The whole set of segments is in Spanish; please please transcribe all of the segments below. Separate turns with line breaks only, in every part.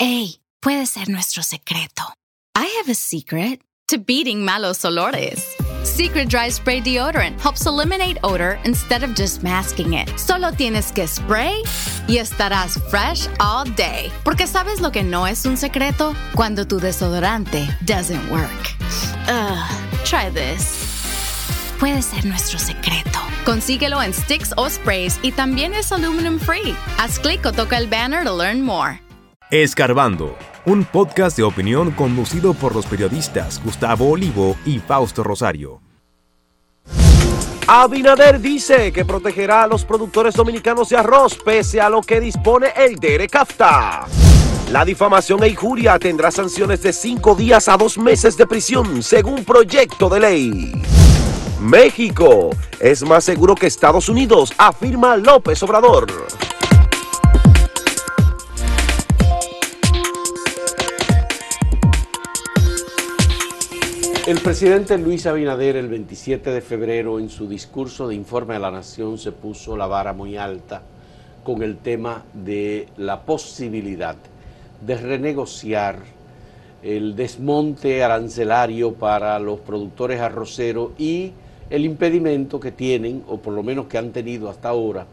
Hey, puede ser nuestro secreto. I have a secret to beating malos olores. Secret Dry Spray Deodorant helps eliminate odor instead of just masking it. Solo tienes que spray y estarás fresh all day. Porque sabes lo que no es un secreto cuando tu desodorante doesn't work. Ugh, try this. Puede ser nuestro secreto. Consíguelo en sticks o sprays y también es aluminum free. Haz clic o toca el banner to learn more.
Escarbando, un podcast de opinión conducido por los periodistas Gustavo Olivo y Fausto Rosario.
Abinader dice que protegerá a los productores dominicanos de arroz pese a lo que dispone el DERECAFTA. La difamación e injuria tendrá sanciones de cinco días a dos meses de prisión, según proyecto de ley. México es más seguro que Estados Unidos, afirma López Obrador. El presidente Luis Abinader el 27 de febrero en su discurso de informe a la nación se puso la vara muy alta con el tema de la posibilidad de renegociar el desmonte arancelario para los productores arroceros y el impedimento que tienen, o por lo menos que han tenido hasta ahora,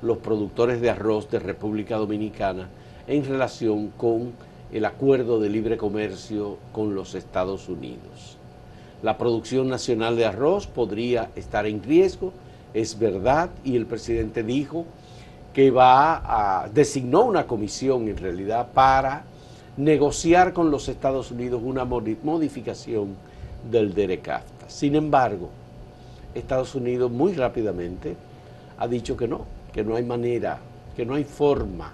los productores de arroz de República Dominicana en relación con el acuerdo de libre comercio con los Estados Unidos. La producción nacional de arroz podría estar en riesgo, es verdad, y el presidente dijo que va a designó una comisión en realidad para negociar con los Estados Unidos una modificación del DERECAFTA. Sin embargo, Estados Unidos muy rápidamente ha dicho que no, que no hay manera, que no hay forma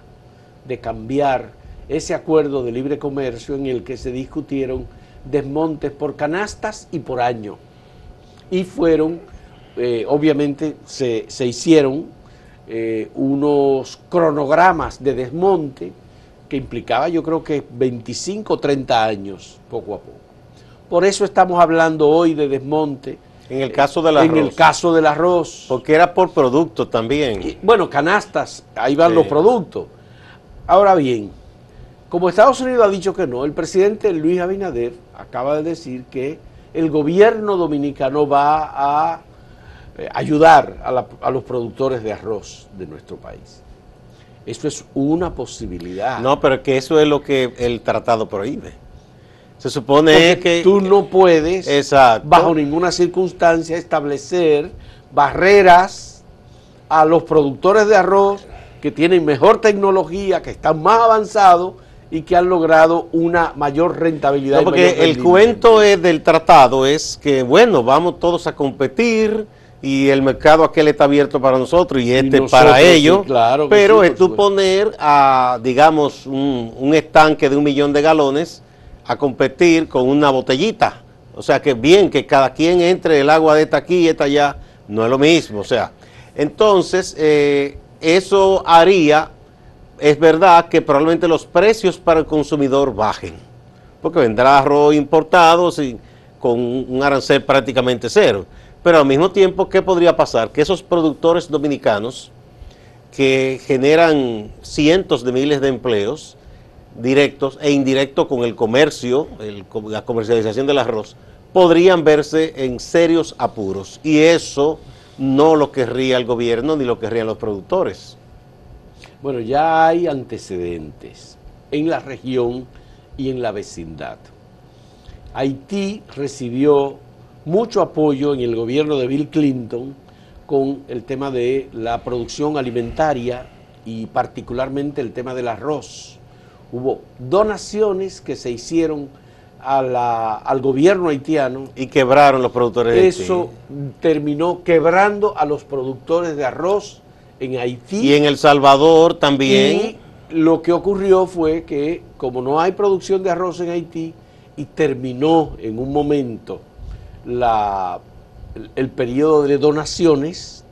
de cambiar ese acuerdo de libre comercio en el que se discutieron desmontes por canastas y por año. Y fueron, eh, obviamente, se, hicieron eh, unos cronogramas de desmonte que implicaba yo creo que 25 o 30 años, poco a poco. Por eso estamos hablando hoy de desmonte.
En el caso del arroz.
En el caso del arroz.
Porque era por producto también.
bueno, canastas, ahí van los productos. Ahora bien, como Estados Unidos ha dicho que no, el presidente Luis Abinader acaba de decir que el gobierno dominicano va a eh, ayudar a, los productores de arroz de nuestro país. Eso es una posibilidad.
No, pero que eso es lo que el tratado prohíbe. Se supone que
tú no puedes, bajo ninguna circunstancia, establecer barreras a los productores de arroz que tienen mejor tecnología, que están más avanzados y que han logrado una mayor rentabilidad.
porque el cuento es del tratado es que, bueno, vamos todos a competir y el mercado aquel está abierto para nosotros y este para ellos, claro pero es tú poner a, digamos, un, estanque de un millón de galones a competir con una botellita. O sea que bien que cada quien entre el agua de esta aquí y esta allá, no es lo mismo. O sea, entonces eh, eso haría es verdad que probablemente los precios para el consumidor bajen, porque vendrá arroz importado con un arancel prácticamente cero. Pero al mismo tiempo, ¿qué podría pasar? Que esos productores dominicanos que generan cientos de miles de empleos directos e indirectos con el comercio, la comercialización del arroz, podrían verse en serios apuros. Y eso no lo querría el gobierno ni lo querrían los productores.
Bueno, ya hay antecedentes en la región y en la vecindad. Haití recibió mucho apoyo en el gobierno de Bill Clinton con el tema de la producción alimentaria y particularmente el tema del arroz. Hubo donaciones que se hicieron al gobierno haitiano.
Y quebraron los productores de
Eso terminó quebrando a los productores de arroz en Haití.
Y en El Salvador también.
Y lo que ocurrió fue que como no hay producción de arroz en Haití y terminó en un momento la, el, periodo de donaciones,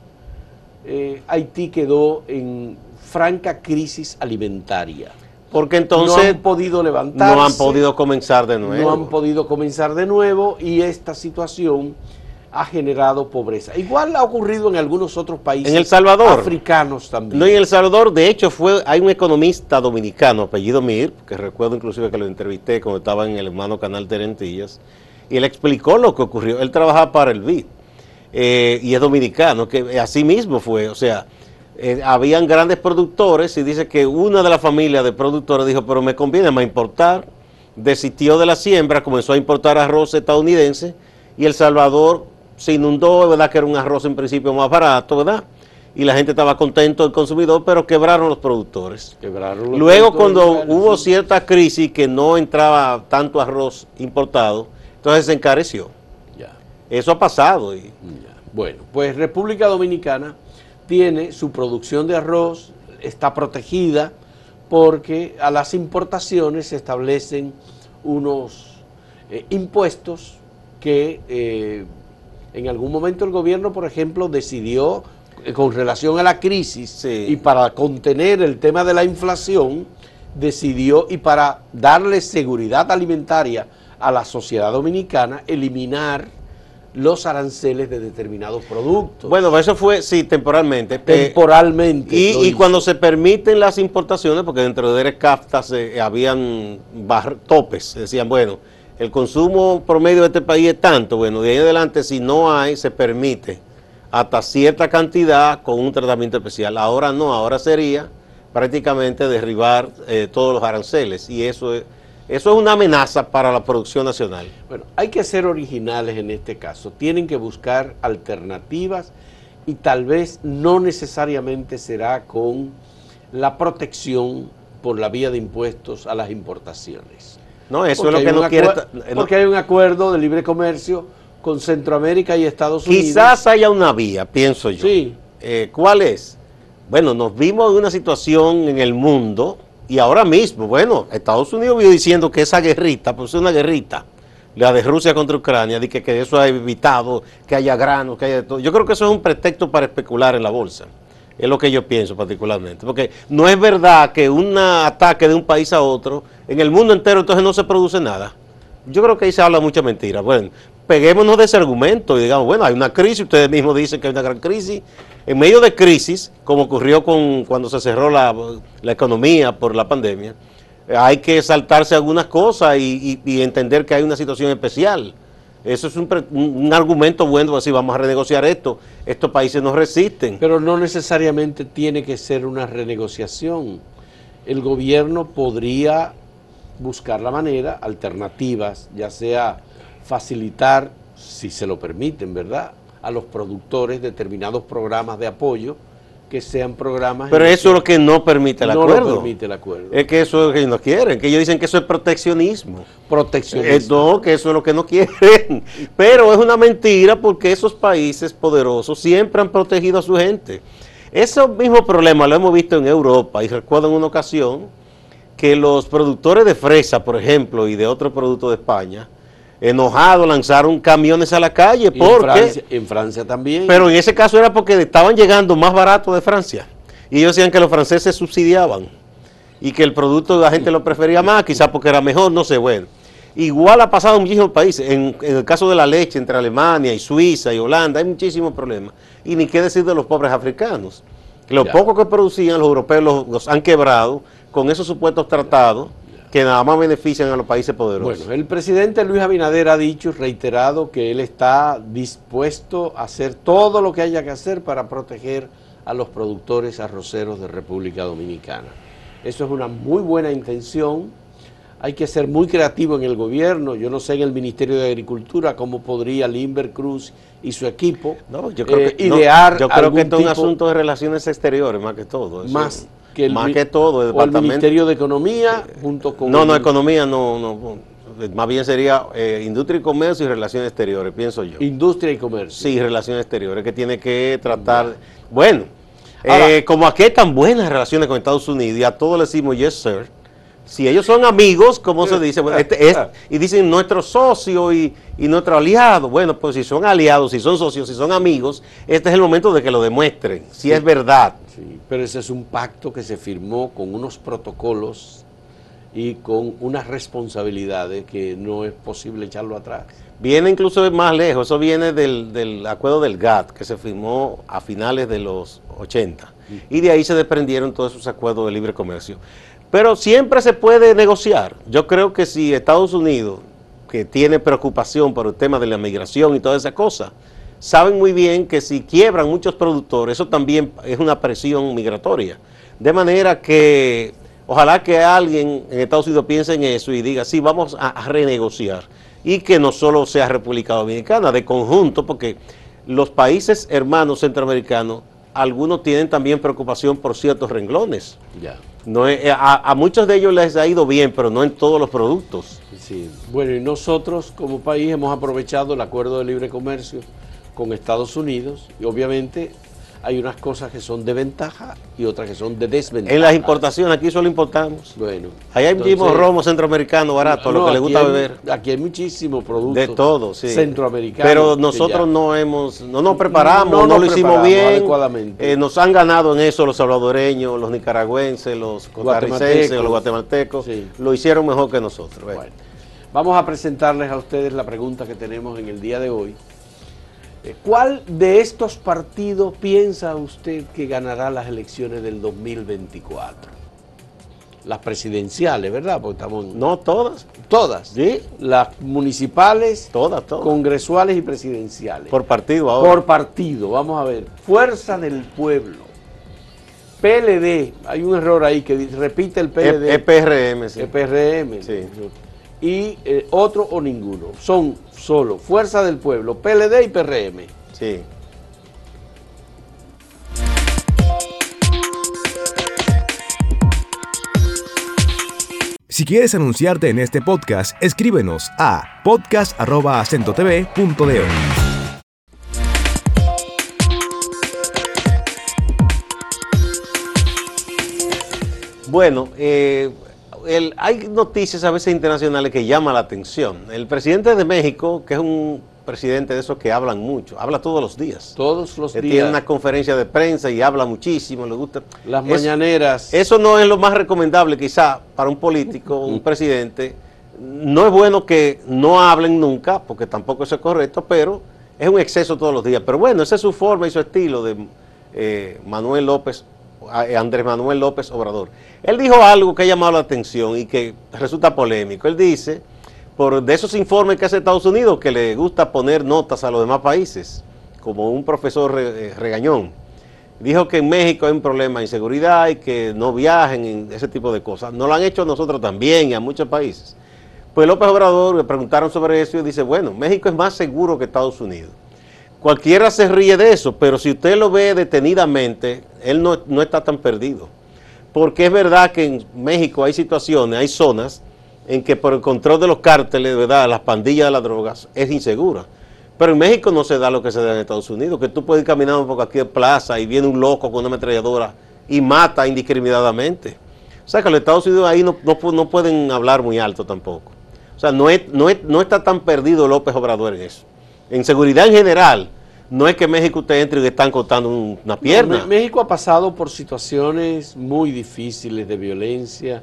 eh, Haití quedó en franca crisis alimentaria.
Porque entonces
no han podido levantarse.
No han podido comenzar de nuevo.
No han podido comenzar de nuevo y esta situación ha generado pobreza. Igual ha ocurrido en algunos otros países
en el Salvador,
africanos también.
No, en El Salvador, de hecho, fue hay un economista dominicano, apellido Mir, que recuerdo inclusive que lo entrevisté cuando estaba en el hermano canal Terentillas, y él explicó lo que ocurrió. Él trabajaba para el BID eh, y es dominicano, que así mismo fue, o sea, eh, habían grandes productores y dice que una de las familias de productores dijo, pero me conviene más importar, desistió de la siembra, comenzó a importar arroz estadounidense y El Salvador se inundó, ¿verdad? Que era un arroz en principio más barato, ¿verdad? Y la gente estaba contento, el consumidor, pero quebraron los productores. Quebraron Luego, cuando hubo cierta crisis que no entraba tanto arroz importado, entonces se encareció. Ya. Eso ha pasado. Y...
Bueno, pues República Dominicana tiene su producción de arroz, está protegida porque a las importaciones se establecen unos eh, impuestos que eh, en algún momento el gobierno, por ejemplo, decidió eh, con relación a la crisis y para contener el tema de la inflación, decidió y para darle seguridad alimentaria a la sociedad dominicana, eliminar los aranceles de determinados productos.
Bueno, eso fue, sí, temporalmente. Eh,
temporalmente.
y, cuando se permiten las importaciones, porque dentro de ERECAFTA se, habían topes, decían, bueno, el consumo promedio de este país es tanto, bueno, de ahí adelante si no hay, se permite hasta cierta cantidad con un tratamiento especial. Ahora no, ahora sería prácticamente derribar eh, todos los aranceles y eso es, eso es una amenaza para la producción nacional.
Bueno, hay que ser originales en este caso, tienen que buscar alternativas y tal vez no necesariamente será con la protección por la vía de impuestos a las importaciones.
No, eso es lo que no quiere.
Porque hay un acuerdo de libre comercio con Centroamérica y Estados Unidos.
Quizás haya una vía, pienso yo. Sí. Eh, ¿Cuál es? Bueno, nos vimos en una situación en el mundo y ahora mismo, bueno, Estados Unidos vio diciendo que esa guerrita, pues es una guerrita, la de Rusia contra Ucrania, de que, que eso ha evitado que haya granos, que haya de todo. Yo creo que eso es un pretexto para especular en la bolsa. Es lo que yo pienso particularmente. Porque no es verdad que un ataque de un país a otro, en el mundo entero entonces no se produce nada. Yo creo que ahí se habla mucha mentira. Bueno, peguémonos de ese argumento y digamos, bueno, hay una crisis, ustedes mismos dicen que hay una gran crisis. En medio de crisis, como ocurrió con cuando se cerró la, economía por la pandemia, hay que saltarse algunas cosas y entender que hay una situación especial. Eso es un, argumento bueno, así vamos a renegociar esto. Estos países no resisten.
Pero no necesariamente tiene que ser una renegociación. El gobierno podría buscar la manera, alternativas, ya sea facilitar, si se lo permiten, ¿verdad?, a los productores determinados programas de apoyo que sean programas.
Pero eso es lo que no permite el acuerdo.
No permite el acuerdo.
Es que eso es lo que no quieren, que ellos dicen que eso es proteccionismo.
Proteccionismo.
Eh, no, que eso es lo que no quieren. Pero es una mentira porque esos países poderosos siempre han protegido a su gente. Ese mismo problema lo hemos visto en Europa y recuerdo en una ocasión que los productores de fresa, por ejemplo, y de otros productos de España, enojados, lanzaron camiones a la calle. porque,
en Francia, también.
Pero en ese caso era porque estaban llegando más barato de Francia. Y ellos decían que los franceses subsidiaban y que el producto la gente lo prefería más, quizás porque era mejor, no sé, bueno. Igual ha pasado en muchísimos países. En, el caso de la leche entre Alemania y Suiza y Holanda hay muchísimos problemas. Y ni qué decir de los pobres africanos. Lo poco que producían los europeos los han quebrado con esos supuestos tratados que nada más benefician a los países poderosos.
Bueno, el presidente Luis Abinader ha dicho, reiterado, que él está dispuesto a hacer todo lo que haya que hacer para proteger a los productores arroceros de República Dominicana. Eso es una muy buena intención. Hay que ser muy creativo en el gobierno. Yo no sé en el Ministerio de Agricultura cómo podría Limber Cruz y su equipo
yo creo que, eh, idear. yo creo que esto es un asunto de relaciones exteriores más que todo.
Más
más que todo
el, departamento, Ministerio de Economía junto con...
No, no, Economía no, no, más bien sería eh, Industria y Comercio y Relaciones Exteriores, pienso yo.
Industria y Comercio.
Sí, Relaciones Exteriores, que tiene que tratar... Bueno, eh, como aquí hay tan buenas relaciones con Estados Unidos y a todos le decimos yes, sir, si ellos son amigos, ¿cómo se dice? Este y dicen nuestro socio y, y, nuestro aliado. Bueno, pues si son aliados, si son socios, si son amigos, este es el momento de que lo demuestren, si es verdad.
Sí, pero ese es un pacto que se firmó con unos protocolos y con unas responsabilidades que no es posible echarlo atrás.
Viene incluso más lejos, eso viene del, acuerdo del GATT que se firmó a finales de los 80 y de ahí se desprendieron todos esos acuerdos de libre comercio. Pero siempre se puede negociar. Yo creo que si Estados Unidos, que tiene preocupación por el tema de la migración y toda esa cosa, saben muy bien que si quiebran muchos productores, eso también es una presión migratoria. De manera que ojalá que alguien en Estados Unidos piense en eso y diga, sí, vamos a renegociar y que no solo sea República Dominicana, de conjunto, porque los países hermanos centroamericanos, algunos tienen también preocupación por ciertos renglones. Ya. No eh, a, muchos de ellos les ha ido bien, pero no en todos los productos.
Sí. Bueno, y nosotros como país hemos aprovechado el acuerdo de libre comercio con Estados Unidos y obviamente hay unas cosas que son de ventaja y otras que son de desventaja.
En las importaciones, aquí solo importamos. Bueno. Ahí hay mismo romo centroamericano barato, lo que le gusta beber.
Aquí hay muchísimos productos.
De todo, sí.
Centroamericanos.
Pero nosotros no hemos, no nos preparamos, no, lo hicimos bien. Eh, nos han ganado en eso los salvadoreños, los nicaragüenses, los costarricenses, los guatemaltecos. Lo hicieron mejor que nosotros. Bueno.
Vamos a presentarles a ustedes la pregunta que tenemos en el día de hoy ¿Cuál de estos partidos piensa usted que ganará las elecciones del 2024? Las presidenciales, ¿verdad?
Porque estamos... No, todas.
Todas. Sí. Las municipales,
todas, todas.
congresuales y presidenciales.
Por partido ahora.
Por partido, vamos a ver. Fuerza del Pueblo. PLD, hay un error ahí que repite el PLD.
EPRM,
sí. EPRM. Sí. Y eh, otro o ninguno. Son solo, Fuerza del Pueblo, PLD y PRM.
Sí.
Si quieres anunciarte en este podcast, escríbenos a podcast.acentotv.de.
Bueno, eh, hay noticias a veces internacionales que llaman la atención. El presidente de México, que es un presidente de esos que hablan mucho, habla todos los días.
Todos los días.
Tiene una conferencia de prensa y habla muchísimo, le gusta.
Las mañaneras.
Eso no es lo más recomendable quizá para un político, un presidente. No es bueno que no hablen nunca, porque tampoco eso es correcto, pero es un exceso todos los días. Pero bueno, esa es su forma y su estilo de eh, Manuel López eh, Andrés Manuel López Obrador. Él dijo algo que ha llamado la atención y que resulta polémico. Él dice, por de esos informes que hace Estados Unidos, que le gusta poner notas a los demás países, como un profesor eh, regañón. Dijo que en México hay un problema de inseguridad y que no viajen en ese tipo de cosas. No lo han hecho nosotros también y a muchos países. Pues López Obrador le preguntaron sobre eso y dice, bueno, México es más seguro que Estados Unidos. Cualquiera se ríe de eso, pero si usted lo ve detenidamente, él no, está tan perdido. Porque es verdad que en México hay situaciones, hay zonas en que por el control de los cárteles, ¿verdad? las pandillas de las drogas, es insegura. Pero en México no se da lo que se da en Estados Unidos, que tú puedes ir caminando por cualquier plaza y viene un loco con una ametralladora y mata indiscriminadamente. O sea que los Estados Unidos ahí no, no, pueden hablar muy alto tampoco. O sea, no, no, no está tan perdido López Obrador en eso en seguridad en general, no es que México usted entre y le están cortando una pierna.
México ha pasado por situaciones muy difíciles de violencia,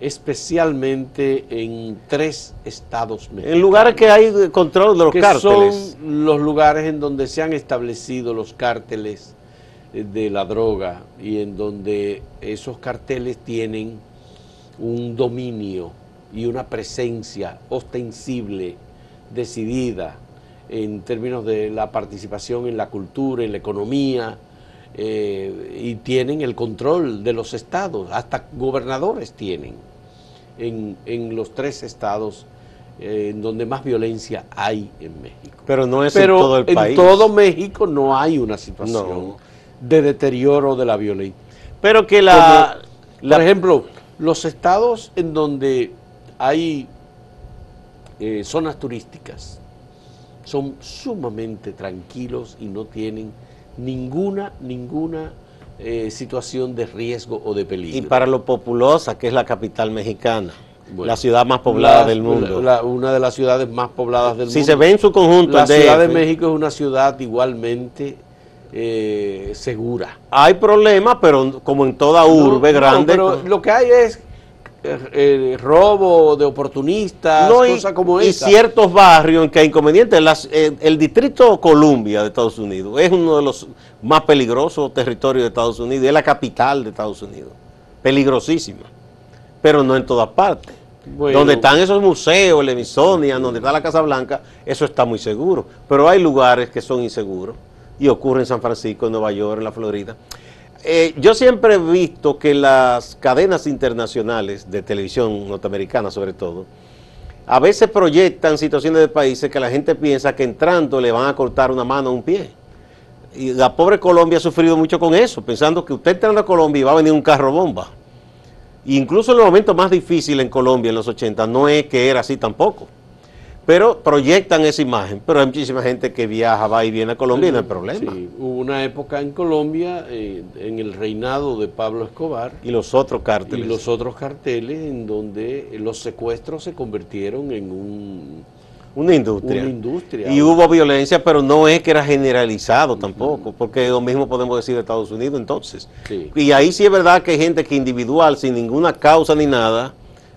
especialmente en tres estados
mexicanos. En lugares que hay control de los
que
cárteles.
Son los lugares en donde se han establecido los cárteles de la droga y en donde esos carteles tienen un dominio y una presencia ostensible, decidida, en términos de la participación en la cultura, en la economía, eh, y tienen el control de los estados, hasta gobernadores tienen en, los tres estados eh, en donde más violencia hay en México.
Pero no es en todo el país.
En todo México no hay una situación de deterioro de la violencia.
Pero que la,
Por ejemplo, los estados en donde hay eh, zonas turísticas, son sumamente tranquilos y no tienen ninguna, ninguna eh, situación de riesgo o de peligro.
Y para lo populosa, que es la capital mexicana, la ciudad más poblada del mundo.
una de las ciudades más pobladas del mundo.
Si se ve en su conjunto.
La Ciudad de México es una ciudad igualmente eh, segura.
Hay problemas, pero como en toda urbe grande. pero
lo que hay es eh, robo de oportunistas, cosas como
y ciertos barrios en que hay inconvenientes. el distrito Columbia de Estados Unidos es uno de los más peligrosos territorios de Estados Unidos, es la capital de Estados Unidos, peligrosísima, pero no en todas partes. donde están esos museos, el Emisonia, donde está la Casa Blanca, eso está muy seguro. Pero hay lugares que son inseguros y ocurre en San Francisco, en Nueva York, en la Florida. Eh, yo siempre he visto que las cadenas internacionales de televisión norteamericana sobre todo, a veces proyectan situaciones de países que la gente piensa que entrando le van a cortar una mano o un pie. Y la pobre Colombia ha sufrido mucho con eso, pensando que usted entrando a Colombia y va a venir un carro bomba. incluso en los momentos más difíciles en Colombia, en los 80, no es que era así tampoco. Pero proyectan esa imagen, pero hay muchísima gente que viaja, va y viene a Colombia y no hay problema. Sí,
hubo una época en Colombia, eh, en el reinado de Pablo Escobar.
Y los otros carteles.
Y los otros carteles en donde los secuestros se convirtieron en un...
Una industria. industria. Y hubo violencia, pero no es que era generalizado tampoco, porque lo mismo podemos decir de Estados Unidos entonces. Y ahí sí es verdad que hay gente que individual, sin ninguna causa ni nada,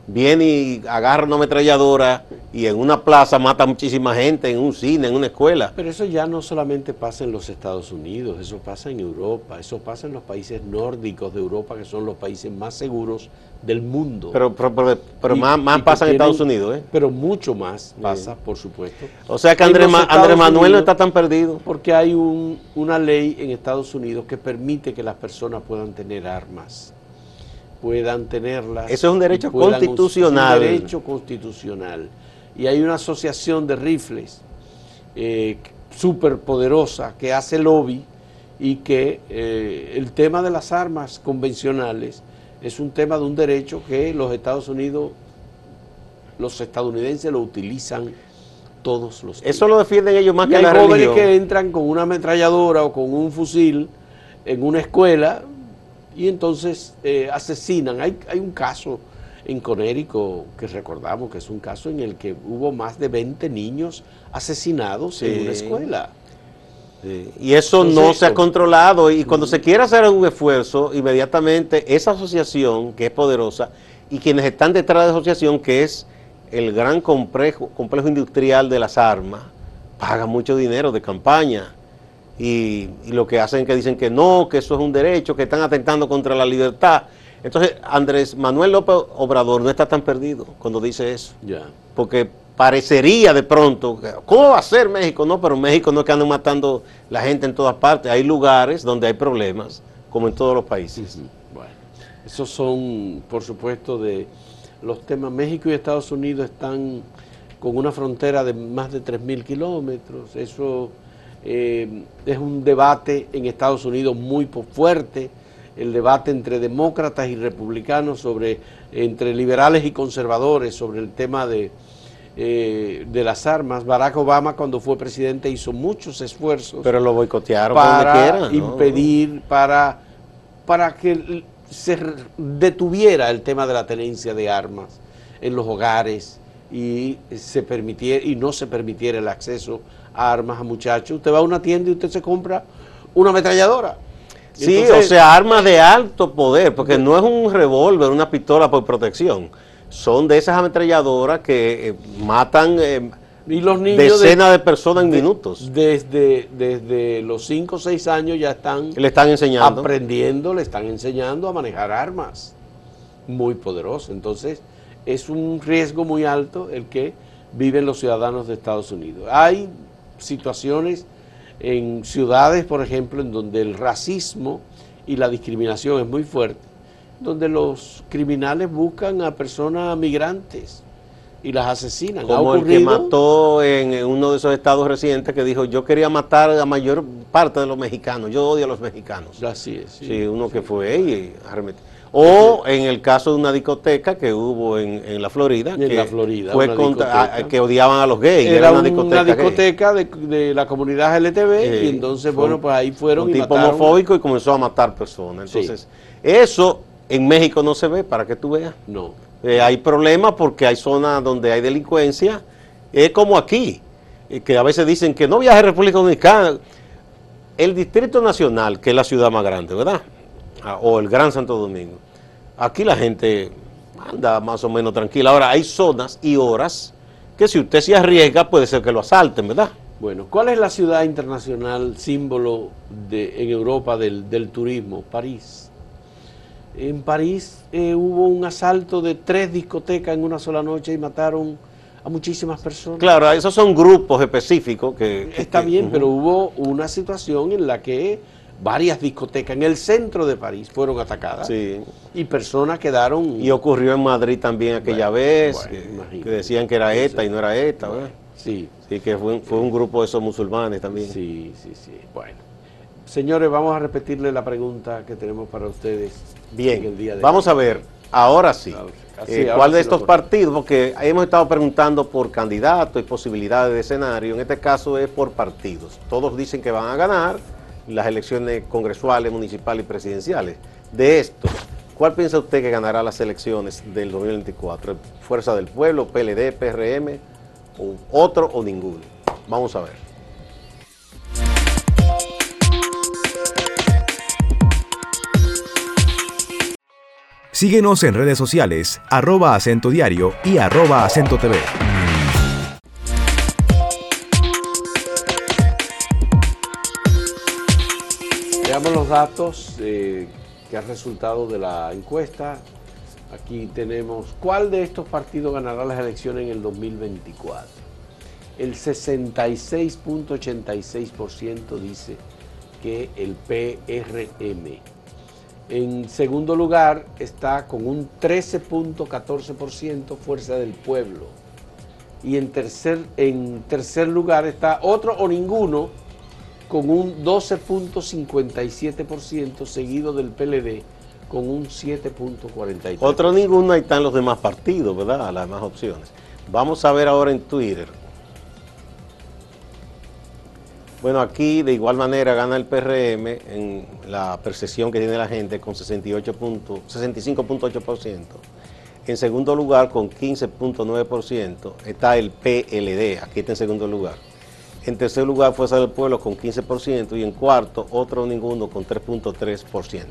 viene y agarra una ametralladora y en una plaza mata a muchísima gente, en un cine, en una escuela.
Pero eso ya no solamente pasa en los Estados Unidos, eso pasa en Europa, eso pasa en los países nórdicos de Europa, que son los países más seguros del mundo.
Pero, pero, más, más pasa en Estados Unidos, ¿eh?
Pero mucho más pasa, por supuesto.
O sea que Andrés, Manuel no está tan perdido.
Porque hay un, una ley en Estados Unidos que permite que las personas puedan tener armas puedan tenerlas.
Eso es un derecho constitucional.
un derecho constitucional. Y hay una asociación de rifles eh, súper poderosa que hace lobby y que eh, el tema de las armas convencionales es un tema de un derecho que los Estados Unidos, los estadounidenses lo utilizan todos los
días. Eso lo defienden ellos más que
hay jóvenes que entran con una ametralladora o con un fusil en una escuela y entonces eh, asesinan. Hay, hay un caso en Conérico que recordamos que es un caso en el que hubo más de 20 niños asesinados en una escuela.
Y eso no se ha controlado y cuando se quiere hacer un esfuerzo, inmediatamente esa asociación que es poderosa y quienes están detrás de la asociación que es el gran complejo, complejo industrial de las armas, pagan mucho dinero de campaña y, lo que hacen es que dicen que no, que eso es un derecho, que están atentando contra la libertad. Entonces, Andrés Manuel López Obrador no está tan perdido cuando dice eso. Porque parecería de pronto, ¿cómo va a ser México? No, pero México no es que andan matando la gente en todas partes. Hay lugares donde hay problemas, como en todos los países.
Bueno, esos son, por supuesto, de los temas. México y Estados Unidos están con una frontera de más de 3.000 kilómetros. Eso eh, es un debate en Estados Unidos muy fuerte, el debate entre demócratas y republicanos sobre, entre liberales y conservadores sobre el tema de, eh, de las armas. Barack Obama cuando fue presidente hizo muchos esfuerzos.
Pero lo boicotearon
para impedir, para, para que se detuviera el tema de la tenencia de armas en los hogares y se permitiera y no se permitiera el acceso armas a muchachos. Usted va a una tienda y usted se compra una ametralladora.
Sí, o sea, armas de alto poder, porque no es un revólver, una pistola por protección. Son de esas ametralladoras que eh, matan eh, y los niños decenas de, personas en minutos.
Desde, desde los 5 o 6 años ya están,
le están enseñando.
aprendiendo, le están enseñando a manejar armas muy poderosas. Entonces, es un riesgo muy alto el que viven los ciudadanos de Estados Unidos. Hay situaciones en ciudades, por ejemplo, en donde el racismo y la discriminación es muy fuerte, donde los criminales buscan a personas migrantes y las asesinan.
Como el que mató en uno de esos estados recientes que dijo, yo quería matar a la mayor parte de los mexicanos, yo odio a los mexicanos.
Así es.
Sí, uno que fue y arremetió. O en el caso de una discoteca que hubo en, la Florida,
en que la Florida,
fue que odiaban a los gays.
Era, una discoteca, de, la comunidad LTV y entonces, bueno, pues ahí fueron
un tipo homofóbico y comenzó a matar personas. Entonces, eso en México no se ve, para que tú veas.
No.
Eh, hay problemas porque hay zonas donde hay delincuencia. Es como aquí, eh, que a veces dicen que no viaje a República Dominicana. El Distrito Nacional, que es la ciudad más grande, ¿verdad? Ah, o el Gran Santo Domingo Aquí la gente anda más o menos tranquila. Ahora, hay zonas y horas que si usted se arriesga puede ser que lo asalten, ¿verdad?
Bueno, ¿cuál es la ciudad internacional símbolo de, en Europa del, turismo? París. En París eh, hubo un asalto de tres discotecas en una sola noche y mataron a muchísimas personas.
Claro, esos son grupos específicos que...
Está bien, pero hubo una situación en la que varias discotecas en el centro de París fueron atacadas
sí.
y personas quedaron...
Y ocurrió en Madrid también aquella vez, que, decían que era ETA y no era ETA, ¿verdad?
Sí.
Sí, que fue, fue un grupo de esos musulmanes también.
Sí, sí, sí. Bueno. Señores, vamos a repetirle la pregunta que tenemos para ustedes.
Bien, el día de vamos a ver, ahora sí. Eh, ¿Cuál de estos partidos? Porque hemos estado preguntando por candidatos y posibilidades de escenario. En este caso es por partidos. Todos dicen que van a ganar las elecciones congresuales, municipales y presidenciales. De estos, ¿cuál piensa usted que ganará las elecciones del 2024? ¿Fuerza del Pueblo, PLD, PRM, o otro o ninguno? Vamos a ver.
Síguenos en redes sociales, arroba acento diario y arroba acento TV.
Datos eh, que han resultado de la encuesta. Aquí tenemos, ¿cuál de estos partidos ganará las elecciones en el 2024? El 66.86% dice que el PRM. En segundo lugar está con un 13.14% Fuerza del Pueblo. Y en tercer, en tercer lugar está otro o ninguno con un 12.57% seguido del PLD con un 7.43%.
Otro ninguno, ahí están los demás partidos, ¿verdad? Las demás opciones. Vamos a ver ahora en Twitter bueno, aquí de igual manera gana el PRM en la percepción que tiene la gente con 65.8%. En segundo lugar, con 15.9%, está el PLD, aquí está en segundo lugar. En tercer lugar, Fuerza del Pueblo con 15% y en cuarto, otro ninguno con 3.3%.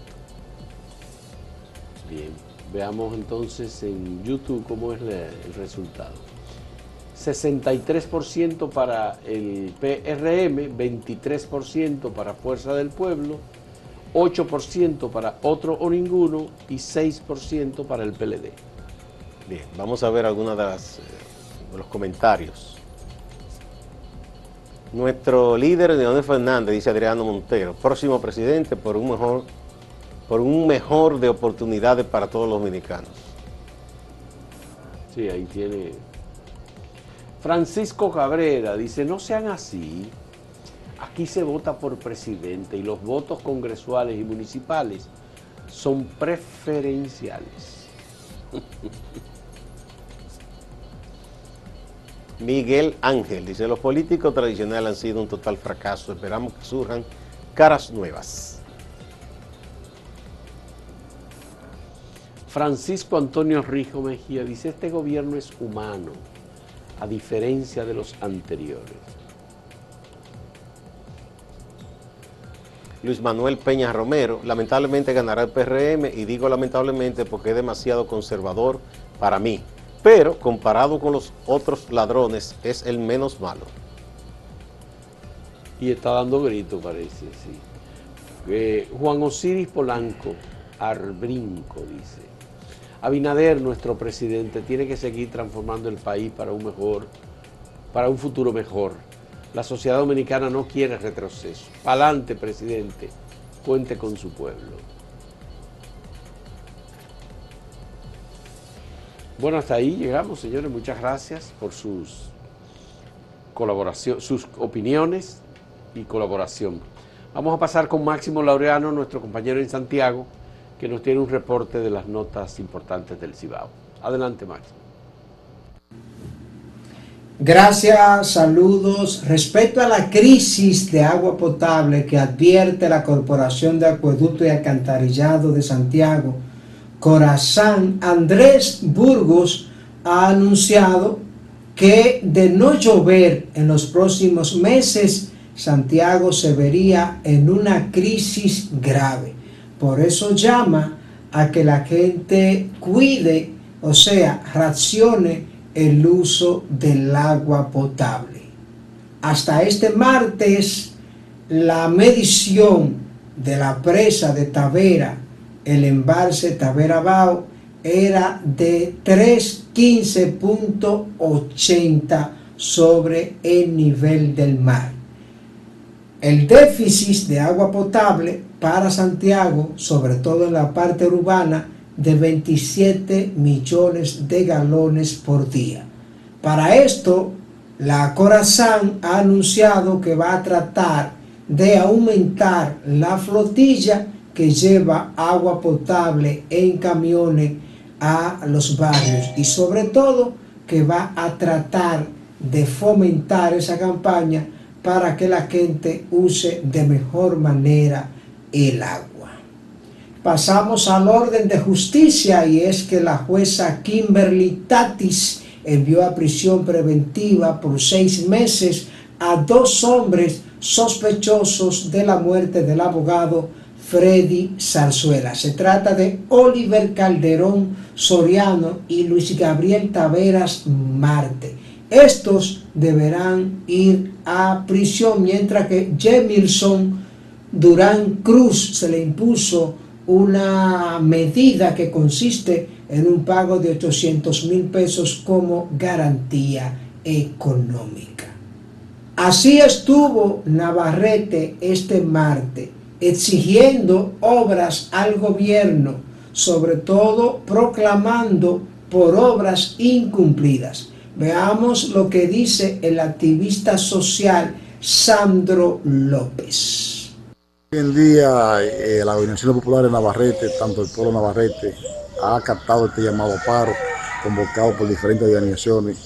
Bien, veamos entonces en YouTube cómo es el resultado. 63% para el PRM, 23% para Fuerza del Pueblo, 8% para otro o ninguno y 6% para el PLD.
Bien, vamos a ver algunos de, eh, de los comentarios. Nuestro líder, Leonel Fernández, dice Adriano Montero, próximo presidente por un mejor, por un mejor de oportunidades para todos los dominicanos.
Sí, ahí tiene Francisco Cabrera dice, no sean así. Aquí se vota por presidente y los votos congresuales y municipales son preferenciales.
Miguel Ángel dice, los políticos tradicionales han sido un total fracaso. Esperamos que surjan caras nuevas.
Francisco Antonio Rijo Mejía dice, este gobierno es humano a diferencia de los anteriores.
Luis Manuel Peña Romero, lamentablemente ganará el PRM y digo lamentablemente porque es demasiado conservador para mí, pero comparado con los otros ladrones es el menos malo.
Y está dando grito, parece, sí. Eh, Juan Osiris Polanco, Arbrinco, dice. Abinader, nuestro presidente, tiene que seguir transformando el país para un mejor, para un futuro mejor. La sociedad dominicana no quiere retroceso. Pa'lante, presidente, cuente con su pueblo. Bueno, hasta ahí llegamos, señores. Muchas gracias por sus colaboración, sus opiniones y colaboración. Vamos a pasar con Máximo Laureano, nuestro compañero en Santiago que nos tiene un reporte de las notas importantes del Cibao. Adelante, Max.
Gracias, saludos. Respecto a la crisis de agua potable que advierte la Corporación de Acueducto y Alcantarillado de Santiago, Corazán, Andrés Burgos ha anunciado que de no llover en los próximos meses, Santiago se vería en una crisis grave. Por eso llama a que la gente cuide o sea, racione el uso del agua potable. Hasta este martes, la medición de la presa de Tavera, el embalse Tavera Bao, era de 315.80 sobre el nivel del mar. El déficit de agua potable para Santiago, sobre todo en la parte urbana, de 27 millones de galones por día. Para esto, la Corazán ha anunciado que va a tratar de aumentar la flotilla que lleva agua potable en camiones a los barrios y sobre todo que va a tratar de fomentar esa campaña para que la gente use de mejor manera el agua. Pasamos al orden de justicia y es que la jueza Kimberly Tatis envió a prisión preventiva por seis meses a dos hombres sospechosos de la muerte del abogado Freddy Zarzuela. Se trata de Oliver Calderón Soriano y Luis Gabriel Taveras Marte. Estos deberán ir a prisión mientras que Jemilson Durán Cruz se le impuso una medida que consiste en un pago de 800 mil pesos como garantía económica. Así estuvo Navarrete este martes exigiendo obras al gobierno, sobre todo proclamando por obras incumplidas. Veamos lo que dice el activista social Sandro López.
Hoy en día eh, la Organización Popular de Navarrete, tanto el pueblo Navarrete, ha captado este llamado paro convocado por diferentes organizaciones,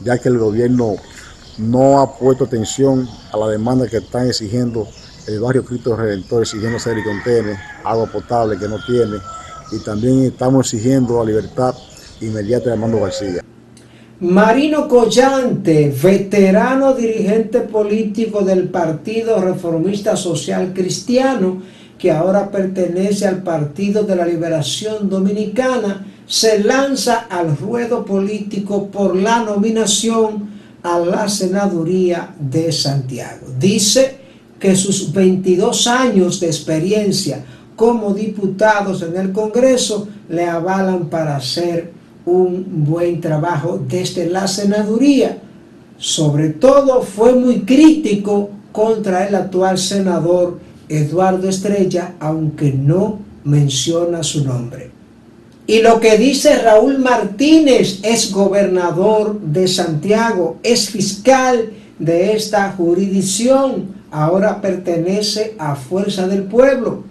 ya que el gobierno no ha puesto atención a la demanda que están exigiendo el barrio Cristo Redentor, exigiendo contener, agua potable que no tiene, y también estamos exigiendo la libertad inmediata de Armando García.
Marino Collante, veterano dirigente político del Partido Reformista Social Cristiano, que ahora pertenece al Partido de la Liberación Dominicana, se lanza al ruedo político por la nominación a la senaduría de Santiago. Dice que sus 22 años de experiencia como diputados en el Congreso le avalan para ser un buen trabajo desde la senaduría. Sobre todo fue muy crítico contra el actual senador Eduardo Estrella, aunque no menciona su nombre. Y lo que dice Raúl Martínez es gobernador de Santiago, es fiscal de esta jurisdicción, ahora pertenece a Fuerza del Pueblo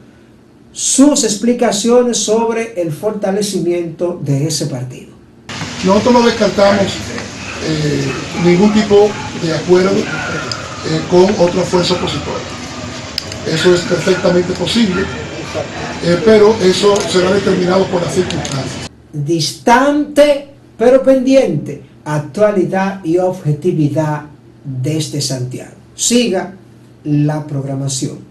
sus explicaciones sobre el fortalecimiento de ese partido.
Nosotros no descartamos eh, ningún tipo de acuerdo eh, con otra fuerza opositora. Eso es perfectamente posible, eh, pero eso será determinado por las circunstancias.
Distante pero pendiente, actualidad y objetividad desde Santiago. Siga la programación.